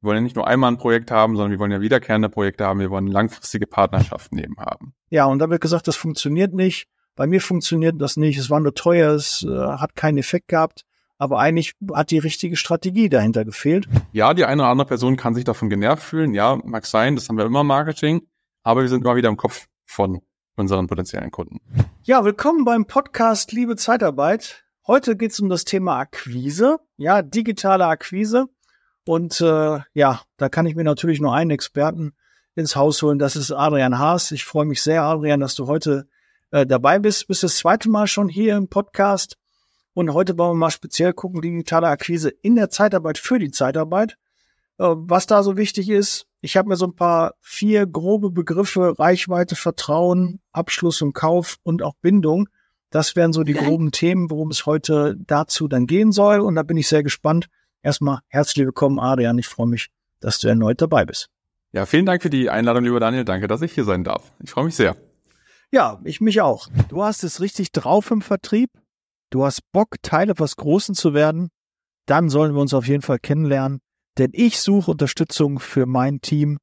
Wir wollen ja nicht nur einmal ein Projekt haben, sondern wir wollen ja wiederkehrende Projekte haben. Wir wollen langfristige Partnerschaften eben haben. Ja, und da wird gesagt, das funktioniert nicht. Bei mir funktioniert das nicht. Es war nur teuer, es äh, hat keinen Effekt gehabt. Aber eigentlich hat die richtige Strategie dahinter gefehlt. Ja, die eine oder andere Person kann sich davon genervt fühlen. Ja, mag sein, das haben wir immer im Marketing. Aber wir sind immer wieder im Kopf von unseren potenziellen Kunden. Ja, willkommen beim Podcast Liebe Zeitarbeit. Heute geht es um das Thema Akquise, ja, digitale Akquise. Und äh, ja, da kann ich mir natürlich nur einen Experten ins Haus holen. Das ist Adrian Haas. Ich freue mich sehr, Adrian, dass du heute äh, dabei bist. Bist das zweite Mal schon hier im Podcast. Und heute wollen wir mal speziell gucken, digitale Akquise in der Zeitarbeit für die Zeitarbeit. Äh, was da so wichtig ist, ich habe mir so ein paar vier grobe Begriffe, Reichweite, Vertrauen, Abschluss und Kauf und auch Bindung. Das wären so die groben Themen, worum es heute dazu dann gehen soll. Und da bin ich sehr gespannt. Erstmal herzlich willkommen, Adrian. Ich freue mich, dass du erneut dabei bist. Ja, vielen Dank für die Einladung, lieber Daniel. Danke, dass ich hier sein darf. Ich freue mich sehr. Ja, ich mich auch. Du hast es richtig drauf im Vertrieb. Du hast Bock, Teil etwas Großen zu werden. Dann sollen wir uns auf jeden Fall kennenlernen. Denn ich suche Unterstützung für mein Team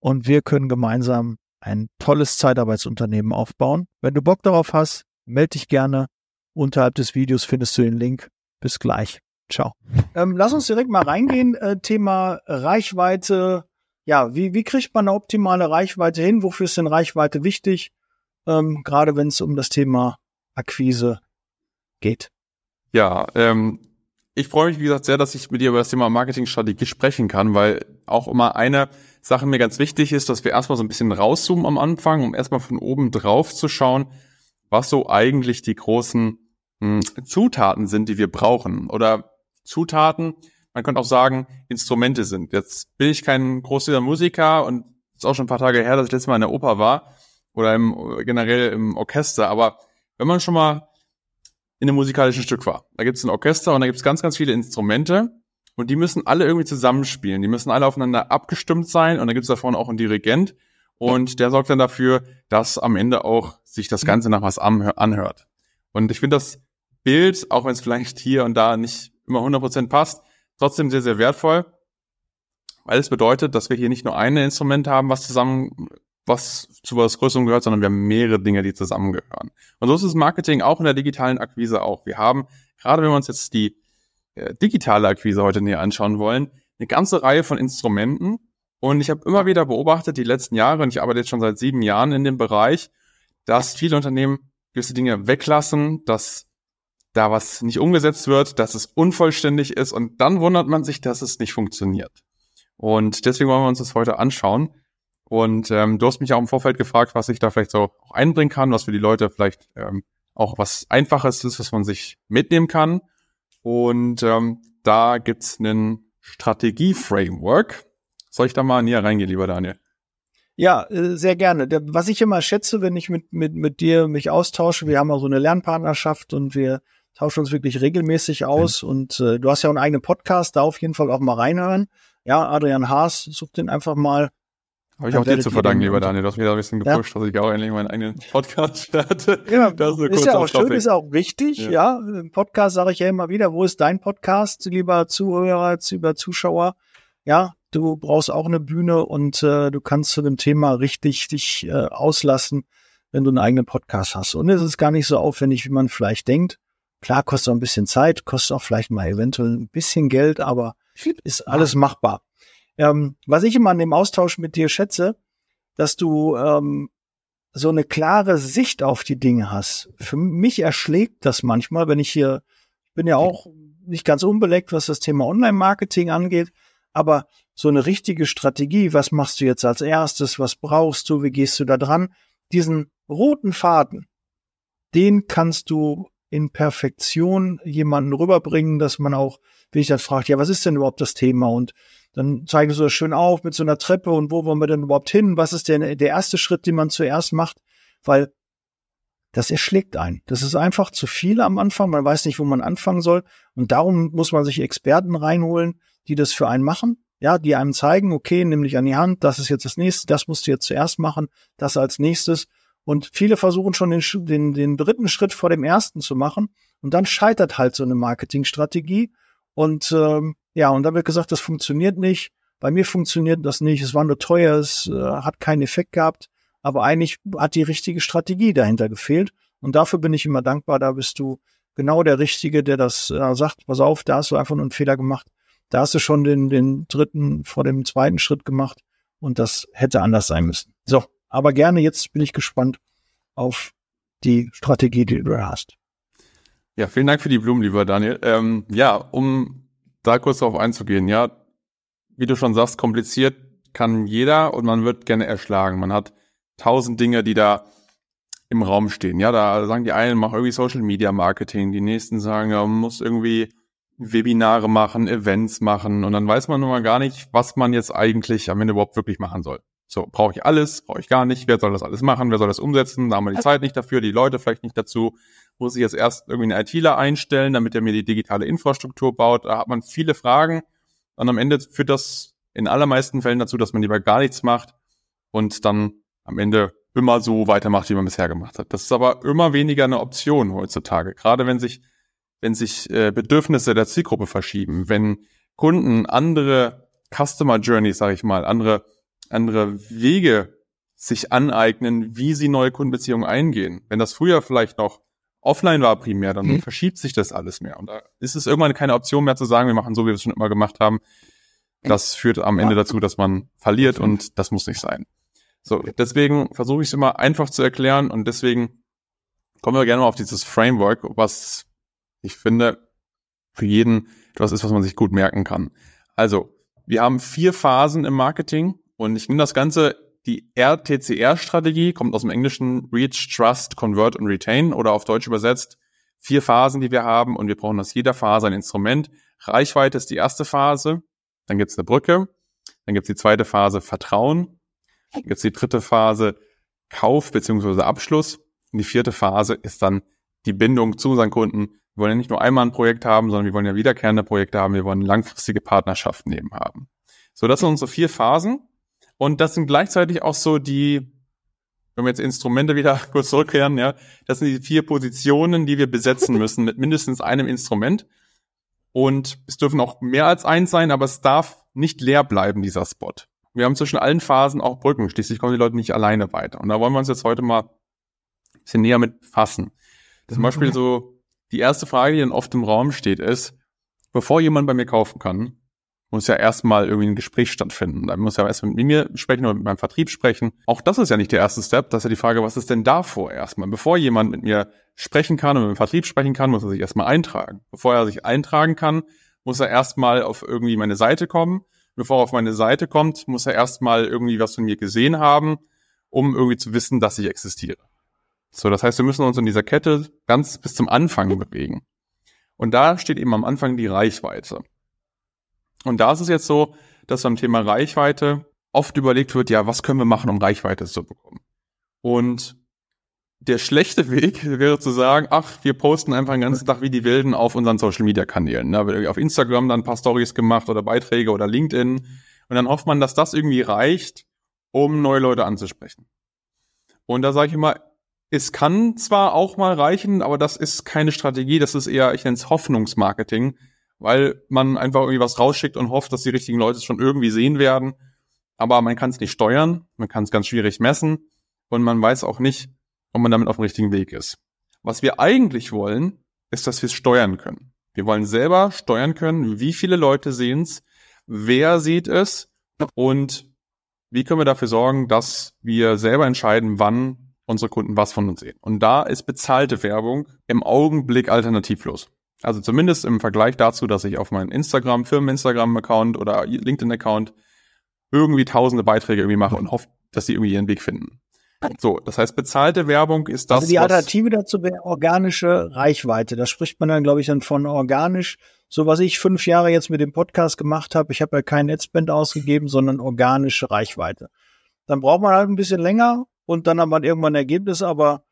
und wir können gemeinsam ein tolles Zeitarbeitsunternehmen aufbauen. Wenn du Bock darauf hast, melde dich gerne. Unterhalb des Videos findest du den Link. Bis gleich. Ciao. Ähm, lass uns direkt mal reingehen. Äh, Thema Reichweite. Ja, wie, wie kriegt man eine optimale Reichweite hin? Wofür ist denn Reichweite wichtig? Ähm, gerade wenn es um das Thema Akquise geht. Ja, ähm, ich freue mich, wie gesagt, sehr, dass ich mit dir über das Thema Marketingstrategie sprechen kann, weil auch immer eine Sache mir ganz wichtig ist, dass wir erstmal so ein bisschen rauszoomen am Anfang, um erstmal von oben drauf zu schauen, was so eigentlich die großen mh, hm, Zutaten sind, die wir brauchen. Oder Zutaten, man könnte auch sagen, Instrumente sind. Jetzt bin ich kein großer Musiker und ist auch schon ein paar Tage her, dass ich letztes Mal in der Oper war oder im, generell im Orchester. Aber wenn man schon mal in einem musikalischen Stück war, da gibt es ein Orchester und da gibt es ganz, ganz viele Instrumente und die müssen alle irgendwie zusammenspielen. Die müssen alle aufeinander abgestimmt sein und da gibt es da vorne auch einen Dirigent und der sorgt dann dafür, dass am Ende auch sich das Ganze nach was anhört. Und ich finde das Bild, auch wenn es vielleicht hier und da nicht immer 100% passt, trotzdem sehr, sehr wertvoll, weil es bedeutet, dass wir hier nicht nur ein Instrument haben, was zusammen, was zu was Größerem gehört, sondern wir haben mehrere Dinge, die zusammengehören. Und so ist es Marketing auch in der digitalen Akquise auch. Wir haben, gerade wenn wir uns jetzt die äh, digitale Akquise heute näher anschauen wollen, eine ganze Reihe von Instrumenten, und ich habe immer wieder beobachtet, die letzten Jahre, und ich arbeite jetzt schon seit sieben Jahren in dem Bereich, dass viele Unternehmen gewisse Dinge weglassen, dass da was nicht umgesetzt wird, dass es unvollständig ist und dann wundert man sich, dass es nicht funktioniert. Und deswegen wollen wir uns das heute anschauen. Und ähm, du hast mich auch im Vorfeld gefragt, was ich da vielleicht so auch einbringen kann, was für die Leute vielleicht ähm, auch was Einfaches ist, was man sich mitnehmen kann. Und ähm, da gibt's einen Strategie-Framework, soll ich da mal näher reingehen, lieber Daniel? Ja, äh, sehr gerne. Was ich immer schätze, wenn ich mit, mit, mit dir mich austausche, wir haben auch so eine Lernpartnerschaft und wir tauschen uns wirklich regelmäßig aus. Mhm. Und äh, du hast ja auch einen eigenen Podcast, da auf jeden Fall auch mal reinhören. Ja, Adrian Haas, such den einfach mal. Habe ich auch dir zu verdanken, lieber Daniel. Du hast mich da ein bisschen gepusht, ja. dass ich auch endlich meinen eigenen Podcast starte. Ja, das ist, ist ja auch schön, ist auch wichtig. Ja, ja im Podcast sage ich ja immer wieder, wo ist dein Podcast, lieber Zuhörer, lieber Zuschauer? Ja, du brauchst auch eine Bühne und äh, du kannst zu dem Thema richtig dich äh, auslassen, wenn du einen eigenen Podcast hast. Und es ist gar nicht so aufwendig, wie man vielleicht denkt. Klar, kostet auch ein bisschen Zeit, kostet auch vielleicht mal eventuell ein bisschen Geld, aber ist alles machbar. Ähm, was ich immer an dem Austausch mit dir schätze, dass du ähm, so eine klare Sicht auf die Dinge hast. Für mich erschlägt das manchmal, wenn ich hier, ich bin ja auch nicht ganz unbeleckt, was das Thema Online-Marketing angeht, aber so eine richtige Strategie, was machst du jetzt als erstes, was brauchst du, wie gehst du da dran, diesen roten Faden, den kannst du in Perfektion jemanden rüberbringen, dass man auch, wie ich dann fragt, ja, was ist denn überhaupt das Thema? Und dann zeigen sie das schön auf mit so einer Treppe und wo wollen wir denn überhaupt hin? Was ist denn der erste Schritt, den man zuerst macht? Weil das erschlägt einen. Das ist einfach zu viel am Anfang. Man weiß nicht, wo man anfangen soll. Und darum muss man sich Experten reinholen, die das für einen machen. Ja, die einem zeigen, okay, nimm dich an die Hand, das ist jetzt das nächste, das musst du jetzt zuerst machen, das als nächstes. Und viele versuchen schon den, den, den dritten Schritt vor dem ersten zu machen. Und dann scheitert halt so eine Marketingstrategie. Und ähm, ja, und dann wird gesagt, das funktioniert nicht. Bei mir funktioniert das nicht. Es war nur teuer, es äh, hat keinen Effekt gehabt. Aber eigentlich hat die richtige Strategie dahinter gefehlt. Und dafür bin ich immer dankbar. Da bist du genau der Richtige, der das äh, sagt, pass auf, da hast du einfach nur einen Fehler gemacht. Da hast du schon den, den dritten vor dem zweiten Schritt gemacht. Und das hätte anders sein müssen. So, aber gerne, jetzt bin ich gespannt auf die Strategie, die du hast. Ja, vielen Dank für die Blumen, lieber Daniel. Ähm, ja, um da kurz darauf einzugehen, ja, wie du schon sagst, kompliziert kann jeder und man wird gerne erschlagen. Man hat tausend Dinge, die da im Raum stehen. Ja, da sagen die einen, mach irgendwie Social Media Marketing, die nächsten sagen, ja, man muss irgendwie Webinare machen, Events machen und dann weiß man nun mal gar nicht, was man jetzt eigentlich am Ende überhaupt wirklich machen soll. So, brauche ich alles, brauche ich gar nicht, wer soll das alles machen, wer soll das umsetzen, da haben wir die Zeit nicht dafür, die Leute vielleicht nicht dazu, muss ich jetzt erst irgendwie einen ITler einstellen, damit er mir die digitale Infrastruktur baut, da hat man viele Fragen. Und am Ende führt das in allermeisten Fällen dazu, dass man lieber gar nichts macht und dann am Ende immer so weitermacht, wie man bisher gemacht hat. Das ist aber immer weniger eine Option heutzutage, gerade wenn sich wenn sich äh, Bedürfnisse der Zielgruppe verschieben, wenn Kunden andere Customer Journeys, sage ich mal, andere andere Wege sich aneignen, wie sie neue Kundenbeziehungen eingehen. Wenn das früher vielleicht noch offline war primär, dann mhm. verschiebt sich das alles mehr. Und da ist es irgendwann keine Option mehr zu sagen, wir machen so, wie wir es schon immer gemacht haben. Das führt am Ende dazu, dass man verliert und das muss nicht sein. So, deswegen versuche ich es immer einfach zu erklären und deswegen kommen wir gerne mal auf dieses Framework, was ich finde für jeden etwas ist, was man sich gut merken kann. Also, wir haben vier Phasen im Marketing und ich nehme das Ganze, die RTCR-Strategie, kommt aus dem Englischen Reach, Trust, Convert und Retain oder auf Deutsch übersetzt vier Phasen, die wir haben und wir brauchen aus jeder Phase ein Instrument. Reichweite ist die erste Phase, dann gibt's eine Brücke, dann gibt's die zweite Phase Vertrauen, dann gibt's die dritte Phase Kauf beziehungsweise Abschluss und die vierte Phase ist dann die Bindung zu unseren Kunden. Wir wollen ja nicht nur einmal ein Projekt haben, sondern wir wollen ja wiederkehrende Projekte haben, wir wollen langfristige Partnerschaften eben haben. So, das sind unsere vier Phasen. Und das sind gleichzeitig auch so die, wenn wir jetzt Instrumente wieder kurz zurückkehren, ja, das sind die vier Positionen, die wir besetzen müssen mit mindestens einem Instrument. Und es dürfen auch mehr als eins sein, aber es darf nicht leer bleiben, dieser Spot. Wir haben zwischen allen Phasen auch Brücken, schließlich kommen die Leute nicht alleine weiter. Und da wollen wir uns jetzt heute mal ein bisschen näher mit fassen. Zum Beispiel so, die erste Frage, die dann oft im Raum steht, ist, bevor jemand bei mir kaufen kann, muss ja erstmal irgendwie ein Gespräch stattfinden. Da muss ja erstmal mit mir sprechen oder mit meinem Vertrieb sprechen. Auch das ist ja nicht der erste Step. Das ist ja die Frage, was ist denn davor erstmal? Bevor jemand mit mir sprechen kann und mit dem Vertrieb sprechen kann, muss er sich erstmal eintragen. Bevor er sich eintragen kann, muss er erstmal auf irgendwie meine Seite kommen. Bevor er auf meine Seite kommt, muss er erstmal irgendwie was von mir gesehen haben, um irgendwie zu wissen, dass ich existiere. So, das heißt, wir müssen uns in dieser Kette ganz bis zum Anfang bewegen. Und da steht eben am Anfang die Reichweite. Und da ist es jetzt so, dass beim Thema Reichweite oft überlegt wird, ja, was können wir machen, um Reichweite zu bekommen? Und der schlechte Weg wäre zu sagen, ach, wir posten einfach den ganzen Tag wie die Wilden auf unseren Social Media Kanälen. Da wird auf Instagram dann ein paar Stories gemacht oder Beiträge oder LinkedIn. Und dann hofft man, dass das irgendwie reicht, um neue Leute anzusprechen. Und da sage ich immer, es kann zwar auch mal reichen, aber das ist keine Strategie, das ist eher, ich nenne es Hoffnungsmarketing weil man einfach irgendwie was rausschickt und hofft, dass die richtigen Leute es schon irgendwie sehen werden. Aber man kann es nicht steuern, man kann es ganz schwierig messen und man weiß auch nicht, ob man damit auf dem richtigen Weg ist. Was wir eigentlich wollen, ist, dass wir es steuern können. Wir wollen selber steuern können, wie viele Leute sehen es, wer sieht es und wie können wir dafür sorgen, dass wir selber entscheiden, wann unsere Kunden was von uns sehen. Und da ist bezahlte Werbung im Augenblick alternativlos. Also zumindest im Vergleich dazu, dass ich auf meinen Instagram, Firmen-Instagram-Account oder LinkedIn-Account irgendwie tausende Beiträge irgendwie mache und hoffe, dass sie irgendwie ihren Weg finden. So, das heißt, bezahlte Werbung ist das. Also die Alternative dazu wäre organische Reichweite. Da spricht man dann, glaube ich, dann von organisch. So was ich fünf Jahre jetzt mit dem Podcast gemacht habe, ich habe ja kein Netzband ausgegeben, sondern organische Reichweite. Dann braucht man halt ein bisschen länger und dann hat man irgendwann ein Ergebnis, aber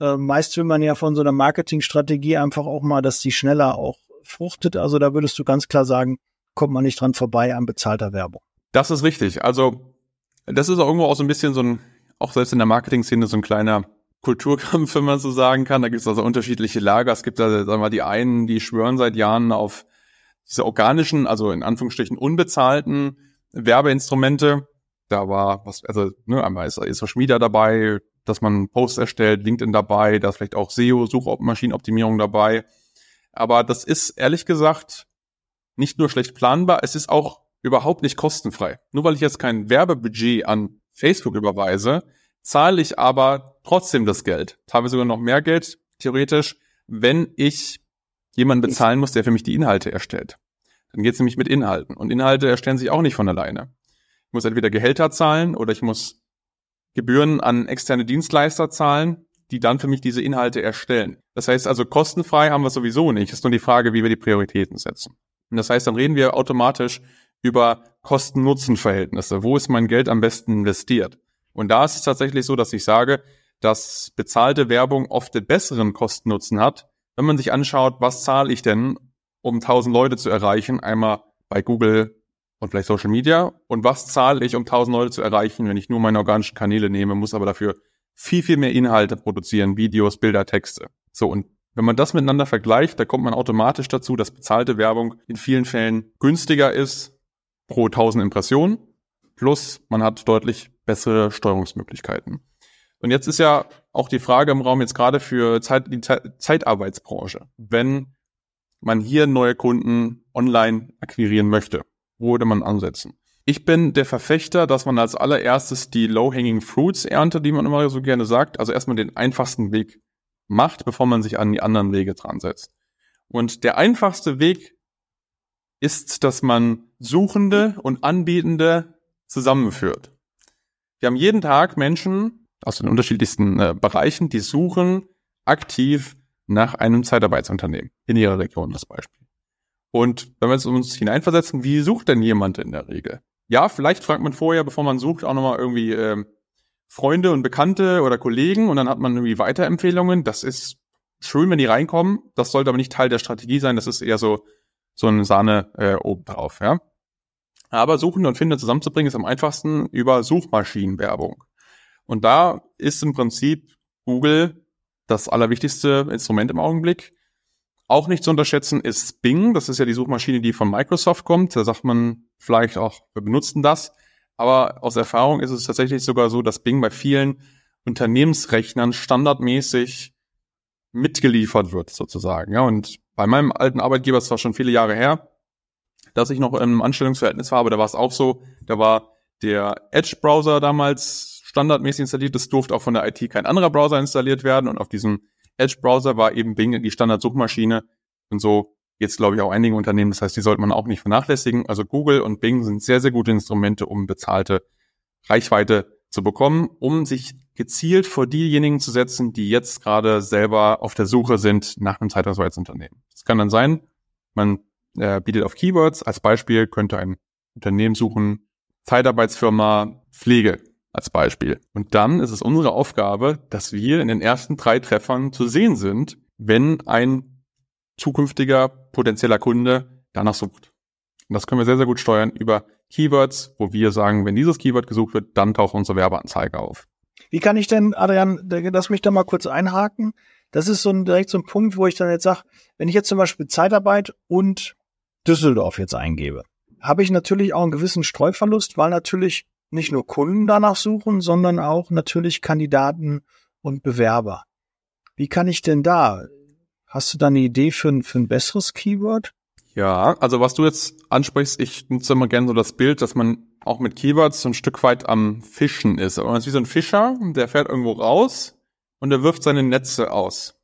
äh, meist will man ja von so einer Marketingstrategie einfach auch mal, dass die schneller auch fruchtet. Also da würdest du ganz klar sagen, kommt man nicht dran vorbei an bezahlter Werbung. Das ist richtig. Also das ist auch irgendwo auch so ein bisschen so ein, auch selbst in der Marketing-Szene so ein kleiner Kulturkampf, wenn man so sagen kann. Da gibt es also unterschiedliche Lager. Es gibt da, sagen wir mal, die einen, die schwören seit Jahren auf diese organischen, also in Anführungsstrichen unbezahlten Werbeinstrumente. Da war was, also ne, einmal ist, ist Social Media dabei, dass man Posts erstellt, LinkedIn dabei, da ist vielleicht auch SEO, Suchmaschinenoptimierung dabei. Aber das ist ehrlich gesagt nicht nur schlecht planbar, es ist auch überhaupt nicht kostenfrei. Nur weil ich jetzt kein Werbebudget an Facebook überweise, zahle ich aber trotzdem das Geld. Teilweise sogar noch mehr Geld, theoretisch, wenn ich jemanden bezahlen muss, der für mich die Inhalte erstellt. Dann geht es nämlich mit Inhalten. Und Inhalte erstellen sich auch nicht von alleine. Ich muss entweder Gehälter zahlen oder ich muss Gebühren an externe Dienstleister zahlen, die dann für mich diese Inhalte erstellen. Das heißt also, kostenfrei haben wir sowieso nicht. Es ist nur die Frage, wie wir die Prioritäten setzen. Und das heißt, dann reden wir automatisch über Kosten-Nutzen-Verhältnisse. Wo ist mein Geld am besten investiert? Und da ist es tatsächlich so, dass ich sage, dass bezahlte Werbung oft den besseren Kosten-Nutzen hat, wenn man sich anschaut, was zahle ich denn, um 1000 Leute zu erreichen, einmal bei Google und vielleicht Social Media und was zahle ich, um 1000 Leute zu erreichen, wenn ich nur meine organischen Kanäle nehme, muss aber dafür viel, viel mehr Inhalte produzieren, Videos, Bilder, Texte. So, und wenn man das miteinander vergleicht, da kommt man automatisch dazu, dass bezahlte Werbung in vielen Fällen günstiger ist pro 1000 Impressionen, plus man hat deutlich bessere Steuerungsmöglichkeiten. Und jetzt ist ja auch die Frage im Raum jetzt gerade für Zeit, die Zeitarbeitsbranche. Wenn man hier neue Kunden online akquirieren möchte, würde man ansetzen? Ich bin der Verfechter, dass man als allererstes die Low-Hanging Fruits erntet, die man immer so gerne sagt. Also erstmal den einfachsten Weg macht, bevor man sich an die anderen Wege dran setzt. Und der einfachste Weg ist, dass man Suchende und Anbietende zusammenführt. Wir haben jeden Tag Menschen aus den unterschiedlichsten äh, Bereichen, die suchen aktiv nach einem Zeitarbeitsunternehmen in ihrer Region, das Beispiel. Und wenn wir jetzt uns hineinversetzen, wie sucht denn jemand in der Regel? Ja, vielleicht fragt man vorher, bevor man sucht, auch nochmal irgendwie äh, Freunde und Bekannte oder Kollegen und dann hat man irgendwie Weiterempfehlungen. Das ist schön, wenn die reinkommen. Das sollte aber nicht Teil der Strategie sein. Das ist eher so so eine Sahne äh, obendrauf. Ja? Aber Suchende und Finder zusammenzubringen ist am einfachsten über Suchmaschinenwerbung. Und da ist im Prinzip Google das allerwichtigste Instrument im Augenblick. Auch nicht zu unterschätzen ist Bing. Das ist ja die Suchmaschine, die von Microsoft kommt. Da sagt man vielleicht auch, wir benutzen das. Aber aus Erfahrung ist es tatsächlich sogar so, dass Bing bei vielen Unternehmensrechnern standardmäßig mitgeliefert wird, sozusagen. Ja, und bei meinem alten Arbeitgeber, es war schon viele Jahre her, dass ich noch im Anstellungsverhältnis war, aber da war es auch so, da war der Edge-Browser damals standardmäßig installiert. Das durfte auch von der IT kein anderer Browser installiert werden. Und auf diesem Edge-Browser war eben Bing die Standardsuchmaschine. Und so jetzt glaube ich auch einigen Unternehmen. Das heißt, die sollte man auch nicht vernachlässigen. Also Google und Bing sind sehr, sehr gute Instrumente, um bezahlte Reichweite zu bekommen, um sich gezielt vor diejenigen zu setzen, die jetzt gerade selber auf der Suche sind nach einem Zeitarbeitsunternehmen. Das kann dann sein, man äh, bietet auf Keywords. Als Beispiel könnte ein Unternehmen suchen, Zeitarbeitsfirma Pflege als Beispiel. Und dann ist es unsere Aufgabe, dass wir in den ersten drei Treffern zu sehen sind, wenn ein zukünftiger potenzieller Kunde danach sucht. Und das können wir sehr, sehr gut steuern über Keywords, wo wir sagen, wenn dieses Keyword gesucht wird, dann taucht unsere Werbeanzeige auf. Wie kann ich denn, Adrian, lass mich da mal kurz einhaken. Das ist so ein, direkt so ein Punkt, wo ich dann jetzt sage, wenn ich jetzt zum Beispiel Zeitarbeit und Düsseldorf jetzt eingebe, habe ich natürlich auch einen gewissen Streuverlust, weil natürlich nicht nur Kunden danach suchen, sondern auch natürlich Kandidaten und Bewerber. Wie kann ich denn da? Hast du da eine Idee für ein, für ein besseres Keyword? Ja, also was du jetzt ansprichst, ich nutze immer gerne so das Bild, dass man auch mit Keywords so ein Stück weit am Fischen ist. man ist wie so ein Fischer, der fährt irgendwo raus und der wirft seine Netze aus.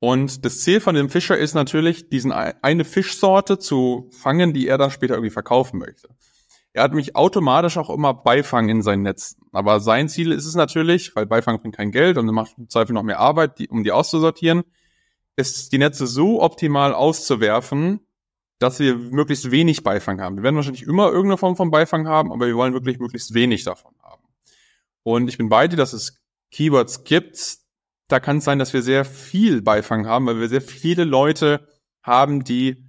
Und das Ziel von dem Fischer ist natürlich, diesen eine Fischsorte zu fangen, die er dann später irgendwie verkaufen möchte. Er hat mich automatisch auch immer Beifang in sein Netz. Aber sein Ziel ist es natürlich, weil Beifang bringt kein Geld und er macht im Zweifel noch mehr Arbeit, die, um die auszusortieren, ist die Netze so optimal auszuwerfen, dass wir möglichst wenig Beifang haben. Wir werden wahrscheinlich immer irgendeine Form von Beifang haben, aber wir wollen wirklich möglichst wenig davon haben. Und ich bin bei dir, dass es Keywords gibt, da kann es sein, dass wir sehr viel Beifang haben, weil wir sehr viele Leute haben, die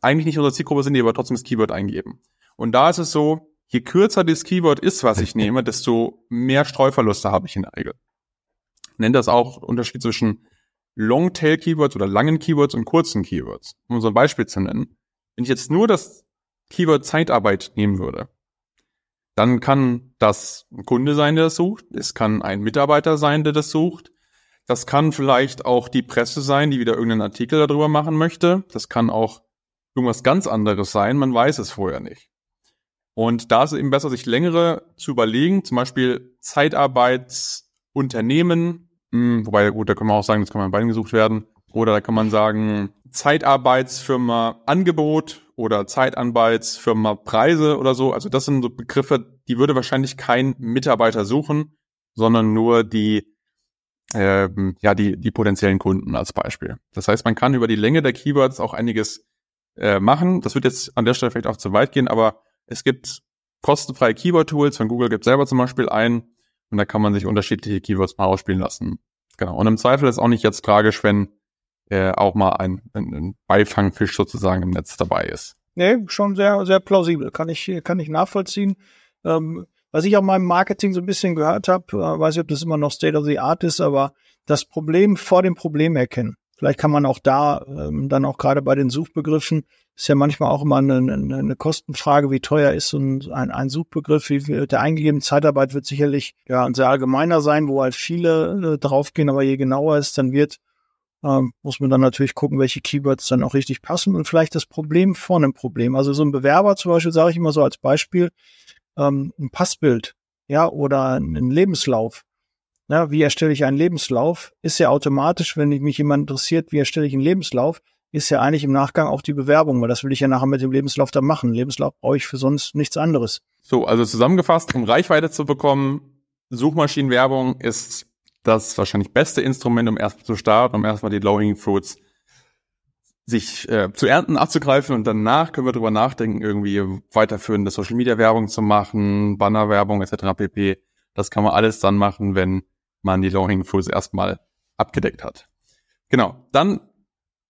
eigentlich nicht unsere Zielgruppe sind, die aber trotzdem das Keyword eingeben. Und da ist es so, je kürzer das Keyword ist, was ich nehme, desto mehr Streuverluste habe ich in der Regel. Ich nenne das auch Unterschied zwischen Longtail-Keywords oder langen Keywords und kurzen Keywords. Um so ein Beispiel zu nennen. Wenn ich jetzt nur das Keyword Zeitarbeit nehmen würde, dann kann das ein Kunde sein, der das sucht. Es kann ein Mitarbeiter sein, der das sucht. Das kann vielleicht auch die Presse sein, die wieder irgendeinen Artikel darüber machen möchte. Das kann auch irgendwas ganz anderes sein. Man weiß es vorher nicht. Und da ist es eben besser, sich längere zu überlegen, zum Beispiel Zeitarbeitsunternehmen, hm, wobei, gut, da kann man auch sagen, das kann man beiden gesucht werden. Oder da kann man sagen, Zeitarbeitsfirma Angebot oder Zeitarbeitsfirma Preise oder so. Also das sind so Begriffe, die würde wahrscheinlich kein Mitarbeiter suchen, sondern nur die ähm, ja die die potenziellen Kunden als Beispiel. Das heißt, man kann über die Länge der Keywords auch einiges äh, machen. Das wird jetzt an der Stelle vielleicht auch zu weit gehen, aber es gibt kostenfreie Keyword-Tools. Von Google gibt selber zum Beispiel ein und da kann man sich unterschiedliche Keywords mal ausspielen lassen. Genau. Und im Zweifel ist auch nicht jetzt tragisch, wenn äh, auch mal ein, ein, ein Beifangfisch sozusagen im Netz dabei ist. Nee, schon sehr, sehr plausibel. Kann ich, kann ich nachvollziehen. Ähm, was ich auch mal im Marketing so ein bisschen gehört habe, äh, weiß ich, ob das immer noch State of the Art ist, aber das Problem vor dem Problem erkennen. Vielleicht kann man auch da ähm, dann auch gerade bei den Suchbegriffen ist ja manchmal auch immer eine, eine, eine Kostenfrage, wie teuer ist so ein, ein, Suchbegriff, wie viel der eingegeben Zeitarbeit wird sicherlich ja ein sehr allgemeiner sein, wo halt viele äh, draufgehen, aber je genauer es dann wird, ähm, muss man dann natürlich gucken, welche Keywords dann auch richtig passen und vielleicht das Problem vor einem Problem. Also so ein Bewerber zum Beispiel, sage ich immer so als Beispiel, ähm, ein Passbild, ja, oder ein Lebenslauf. Ja, wie erstelle ich einen Lebenslauf? Ist ja automatisch, wenn mich jemand interessiert, wie erstelle ich einen Lebenslauf, ist ja eigentlich im Nachgang auch die Bewerbung, weil das will ich ja nachher mit dem Lebenslauf dann machen. Lebenslauf brauche ich für sonst nichts anderes. So, also zusammengefasst, um Reichweite zu bekommen, Suchmaschinenwerbung ist das wahrscheinlich beste Instrument, um erstmal zu starten, um erstmal die Low-Hanging Fruits sich äh, zu ernten, abzugreifen und danach können wir drüber nachdenken, irgendwie weiterführende Social Media Werbung zu machen, Bannerwerbung etc. pp. Das kann man alles dann machen, wenn man die Low-Hanging Fruits erstmal abgedeckt hat. Genau, dann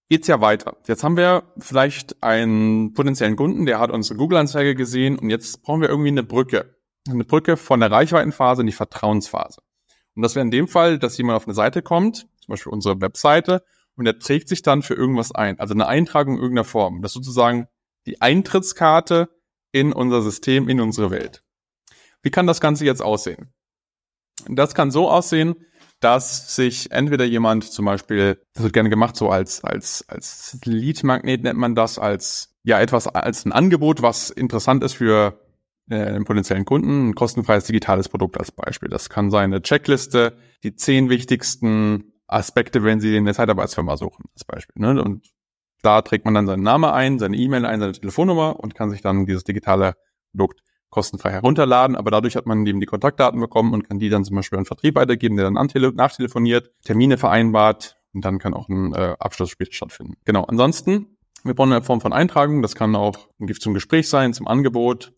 geht's ja weiter. Jetzt haben wir vielleicht einen potenziellen Kunden, der hat unsere Google-Anzeige gesehen und jetzt brauchen wir irgendwie eine Brücke. Eine Brücke von der Reichweitenphase in die Vertrauensphase. Und das wäre in dem Fall, dass jemand auf eine Seite kommt, zum Beispiel unsere Webseite, und er trägt sich dann für irgendwas ein. Also eine Eintragung in irgendeiner Form. Das ist sozusagen die Eintrittskarte in unser System, in unsere Welt. Wie kann das Ganze jetzt aussehen? Das kann so aussehen, dass sich entweder jemand zum Beispiel, das wird gerne gemacht, so als, als, als Lead-Magnet nennt man das, als, ja, etwas, als ein Angebot, was interessant ist für äh, einen potenziellen Kunden, ein kostenfreies digitales Produkt als Beispiel. Das kann sein eine Checkliste, die zehn wichtigsten Aspekte, wenn Sie eine Zeitarbeitsfirma suchen, als Beispiel. Ne? Und da trägt man dann seinen Namen ein, seine E-Mail ein, seine Telefonnummer und kann sich dann dieses digitale Produkt kostenfrei herunterladen, aber dadurch hat man eben die Kontaktdaten bekommen und kann die dann zum Beispiel an Vertrieb weitergeben, der dann nachtelefoniert, Termine vereinbart und dann kann auch ein äh, Abschluss stattfinden. Genau, ansonsten, wir brauchen eine Form von Eintragung, das kann auch zum Gespräch sein, zum Angebot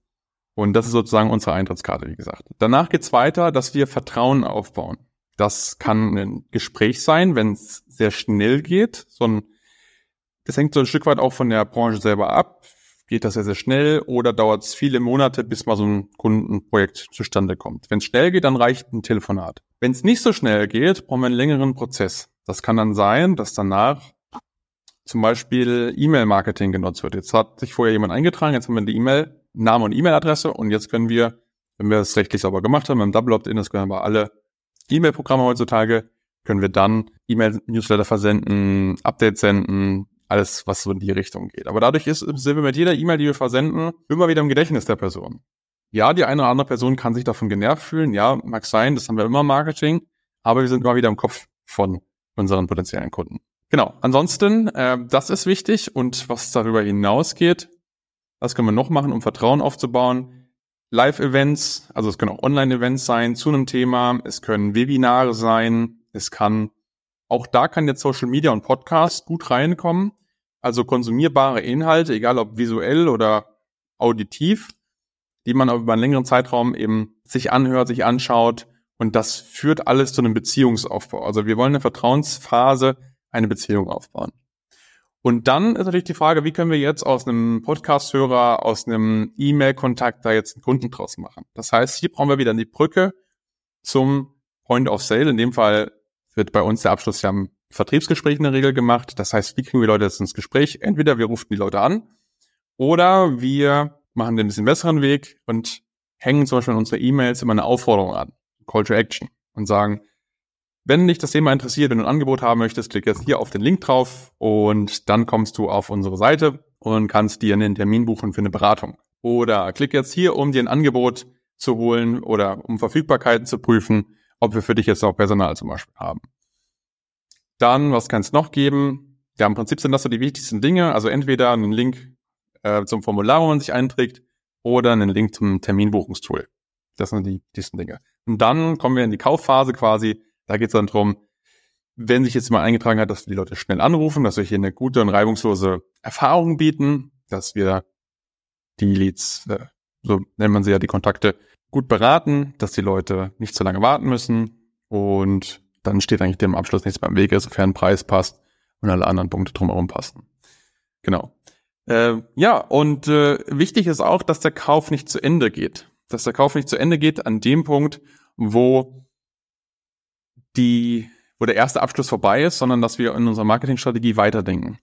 und das ist sozusagen unsere Eintrittskarte, wie gesagt. Danach geht's weiter, dass wir Vertrauen aufbauen. Das kann ein Gespräch sein, wenn es sehr schnell geht. So ein, das hängt so ein Stück weit auch von der Branche selber ab geht das sehr, sehr schnell oder dauert es viele Monate, bis mal so ein Kundenprojekt zustande kommt. Wenn es schnell geht, dann reicht ein Telefonat. Wenn es nicht so schnell geht, brauchen wir einen längeren Prozess. Das kann dann sein, dass danach zum Beispiel E-Mail-Marketing genutzt wird. Jetzt hat sich vorher jemand eingetragen, jetzt haben wir die E-Mail, Name und E-Mail-Adresse und jetzt können wir, wenn wir es rechtlich sauber gemacht haben, im Double Opt-in, das können wir alle E-Mail-Programme heutzutage, können wir dann E-Mail-Newsletter versenden, Updates senden, alles, was so in die Richtung geht. Aber dadurch ist, sind wir mit jeder E-Mail, die wir versenden, immer wieder im Gedächtnis der Person. Ja, die eine oder andere Person kann sich davon genervt fühlen. Ja, mag sein, das haben wir immer im Marketing. Aber wir sind immer wieder im Kopf von unseren potenziellen Kunden. Genau. Ansonsten, äh, das ist wichtig. Und was darüber hinausgeht, was können wir noch machen, um Vertrauen aufzubauen? Live-Events, also es können auch Online-Events sein zu einem Thema. Es können Webinare sein. Es kann auch da kann jetzt Social Media und Podcast gut reinkommen. Also konsumierbare Inhalte, egal ob visuell oder auditiv, die man über einen längeren Zeitraum eben sich anhört, sich anschaut. Und das führt alles zu einem Beziehungsaufbau. Also wir wollen eine Vertrauensphase, eine Beziehung aufbauen. Und dann ist natürlich die Frage, wie können wir jetzt aus einem Podcast-Hörer, aus einem E-Mail-Kontakt da jetzt einen Kunden draus machen? Das heißt, hier brauchen wir wieder die Brücke zum Point of Sale, in dem Fall wird bei uns der Abschluss ja im Vertriebsgespräch in der Regel gemacht. Das heißt, wie kriegen wir Leute jetzt ins Gespräch? Entweder wir rufen die Leute an Oder wir machen den bisschen besseren Weg und hängen zum Beispiel in unsere E-Mails immer eine Aufforderung an, Call to Action und sagen, wenn dich das Thema interessiert, wenn du ein Angebot haben möchtest, klick jetzt hier auf den Link drauf und dann kommst du auf unsere Seite und kannst dir einen Termin buchen für eine Beratung. Oder klick jetzt hier, um dir ein Angebot zu holen oder um Verfügbarkeiten zu prüfen, ob wir für dich jetzt auch Personal zum Beispiel haben. Dann, was kann es noch geben? Ja, im Prinzip sind das so die wichtigsten Dinge. Also entweder einen Link äh, zum Formular, wo man sich einträgt, oder einen Link zum Terminbuchungstool. Das sind die wichtigsten Dinge. Und dann kommen wir in die Kaufphase quasi. Da geht es dann drum, wenn sich jetzt mal eingetragen hat, dass die Leute schnell anrufen, dass wir hier eine gute und reibungslose Erfahrung bieten, dass wir die Leads, äh, so nennt man sie ja, die Kontakte, gut beraten, dass die Leute nicht zu lange warten müssen und dann steht eigentlich dem Abschluss nichts beim Wege, sofern Preis passt und alle anderen Punkte drumherum passen. Genau. Äh, ja, und äh, wichtig ist auch, dass der Kauf nicht zu Ende geht. Dass der Kauf nicht zu Ende geht an dem Punkt, wo die, wo der erste Abschluss vorbei ist, sondern dass wir in unserer Marketingstrategie weiterdenken.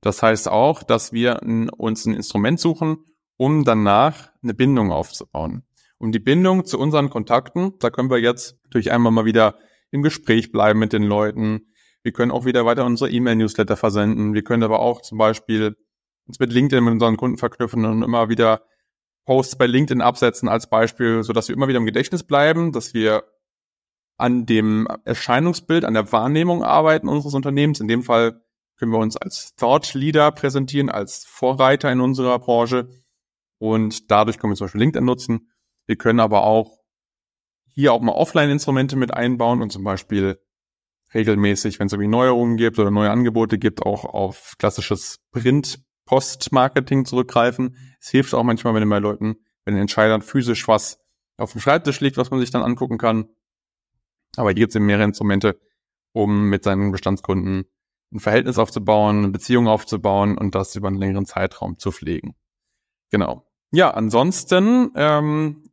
Das heißt auch, dass wir uns ein Instrument suchen, um danach eine Bindung aufzubauen. Um die Bindung zu unseren Kontakten, da können wir jetzt durch einmal mal wieder im Gespräch bleiben mit den Leuten. Wir können auch wieder weiter unsere E-Mail-Newsletter versenden. Wir können aber auch zum Beispiel uns mit LinkedIn mit unseren Kunden verknüpfen und immer wieder Posts bei LinkedIn absetzen als Beispiel, so dass wir immer wieder im Gedächtnis bleiben, dass wir an dem Erscheinungsbild, an der Wahrnehmung arbeiten unseres Unternehmens. In dem Fall können wir uns als Thought Leader präsentieren, als Vorreiter in unserer Branche. Und dadurch können wir zum Beispiel LinkedIn nutzen. Wir können aber auch hier auch mal Offline-Instrumente mit einbauen und zum Beispiel regelmäßig, wenn es irgendwie Neuerungen gibt oder neue Angebote gibt, auch auf klassisches Print-Post-Marketing zurückgreifen. Es hilft auch manchmal, wenn bei Leuten, wenn den Entscheidern physisch was auf dem Schreibtisch liegt, was man sich dann angucken kann. Aber hier gibt es eben mehrere Instrumente, um mit seinen Bestandskunden ein Verhältnis aufzubauen, eine Beziehung aufzubauen und das über einen längeren Zeitraum zu pflegen. Genau. Ja, ansonsten, ähm,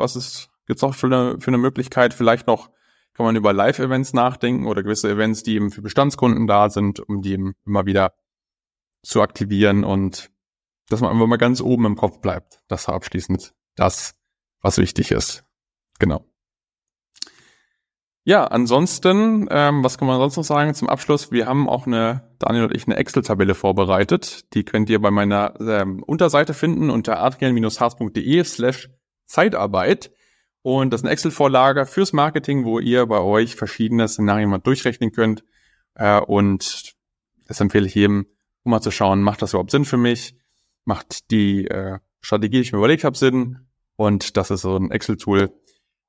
was ist gibt's auch für eine, für eine Möglichkeit, vielleicht noch kann man über Live-Events nachdenken oder gewisse Events, die eben für Bestandskunden da sind, um die eben immer wieder zu aktivieren und dass man einfach mal ganz oben im Kopf bleibt. Das war abschließend das, was wichtig ist. Genau. Ja, ansonsten, ähm, was kann man sonst noch sagen zum Abschluss? Wir haben auch eine, Daniel und ich, eine Excel-Tabelle vorbereitet. Die könnt ihr bei meiner ähm, Unterseite finden unter adrian-harz.de slash Zeitarbeit. Und das ist eine Excel-Vorlage fürs Marketing, wo ihr bei euch verschiedene Szenarien mal durchrechnen könnt. Äh, und das empfehle ich jedem, um mal zu schauen, macht das überhaupt Sinn für mich? Macht die äh, Strategie, die ich mir überlegt habe, Sinn? Und das ist so ein Excel-Tool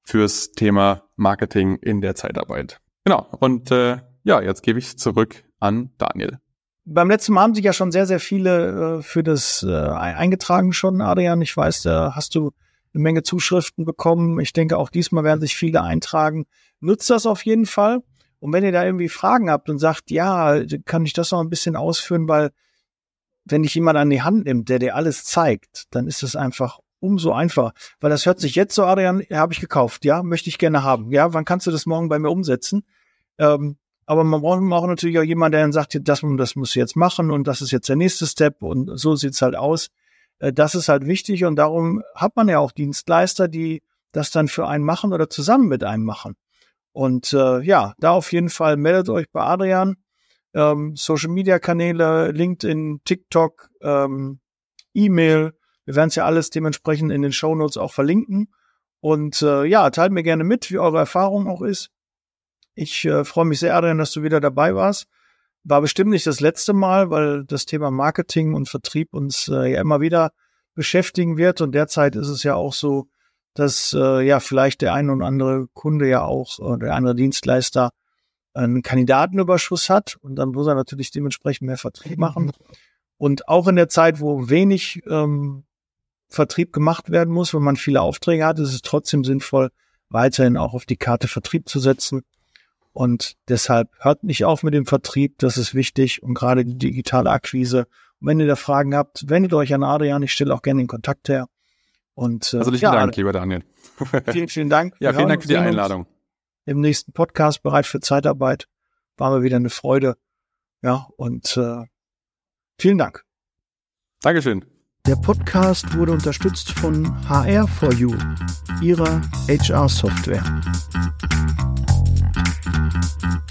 fürs Thema Marketing in der Zeitarbeit. Genau. Und äh, ja, jetzt gebe ich zurück an Daniel. Beim letzten Mal haben sich ja schon sehr, sehr viele äh, für das äh, eingetragen schon, Adrian. Ich weiß, da hast du eine Menge Zuschriften bekommen. Ich denke, auch diesmal werden sich viele eintragen. Nutzt das auf jeden Fall. Und wenn ihr da irgendwie Fragen habt und sagt, ja, kann ich das noch ein bisschen ausführen, weil wenn dich jemand an die Hand nimmt, der dir alles zeigt, dann ist es einfach umso einfacher. Weil das hört sich jetzt so, Adrian, habe ich gekauft, ja, möchte ich gerne haben. Ja, wann kannst du das morgen bei mir umsetzen? Ähm, aber man braucht auch natürlich auch jemanden, der dann sagt, das, das muss jetzt machen und das ist jetzt der nächste Step und so sieht's halt aus. Äh, das ist halt wichtig und darum hat man ja auch Dienstleister, die das dann für einen machen oder zusammen mit einem machen. Und äh, ja, da auf jeden Fall meldet euch bei Adrian. Ähm, Social Media Kanäle, LinkedIn, TikTok, ähm, E-Mail. Wir werden es ja alles dementsprechend in den Show Notes auch verlinken. Und äh, ja, teilt mir gerne mit, wie eure Erfahrung auch ist. Ich äh, freue mich sehr, Adrian, dass du wieder dabei warst. War bestimmt nicht das letzte Mal, weil das Thema Marketing und Vertrieb uns äh, ja immer wieder beschäftigen wird. Und derzeit ist es ja auch so, dass äh, ja vielleicht der ein oder andere Kunde ja auch oder der andere Dienstleister einen Kandidatenüberschuss hat und dann muss er natürlich dementsprechend mehr Vertrieb machen. Und auch in der Zeit, wo wenig ähm, Vertrieb gemacht werden muss, wenn man viele Aufträge hat, ist es trotzdem sinnvoll, weiterhin auch auf die Karte Vertrieb zu setzen und deshalb hört nicht auf mit dem Vertrieb, das ist wichtig und gerade die digitale Akquise. Und wenn ihr da Fragen habt, wendet euch an Adrian, ich stelle auch gerne den Kontakt her. Und, äh, also vielen ja, Dank, lieber Daniel. vielen, vielen Dank. Ja, vielen Dank für die Einladung. Im nächsten Podcast bereit für Zeitarbeit. War mir wieder eine Freude. Ja, und äh, vielen Dank. Dankeschön. Der Podcast wurde unterstützt von HR4U, ihrer HR-Software. Thank you.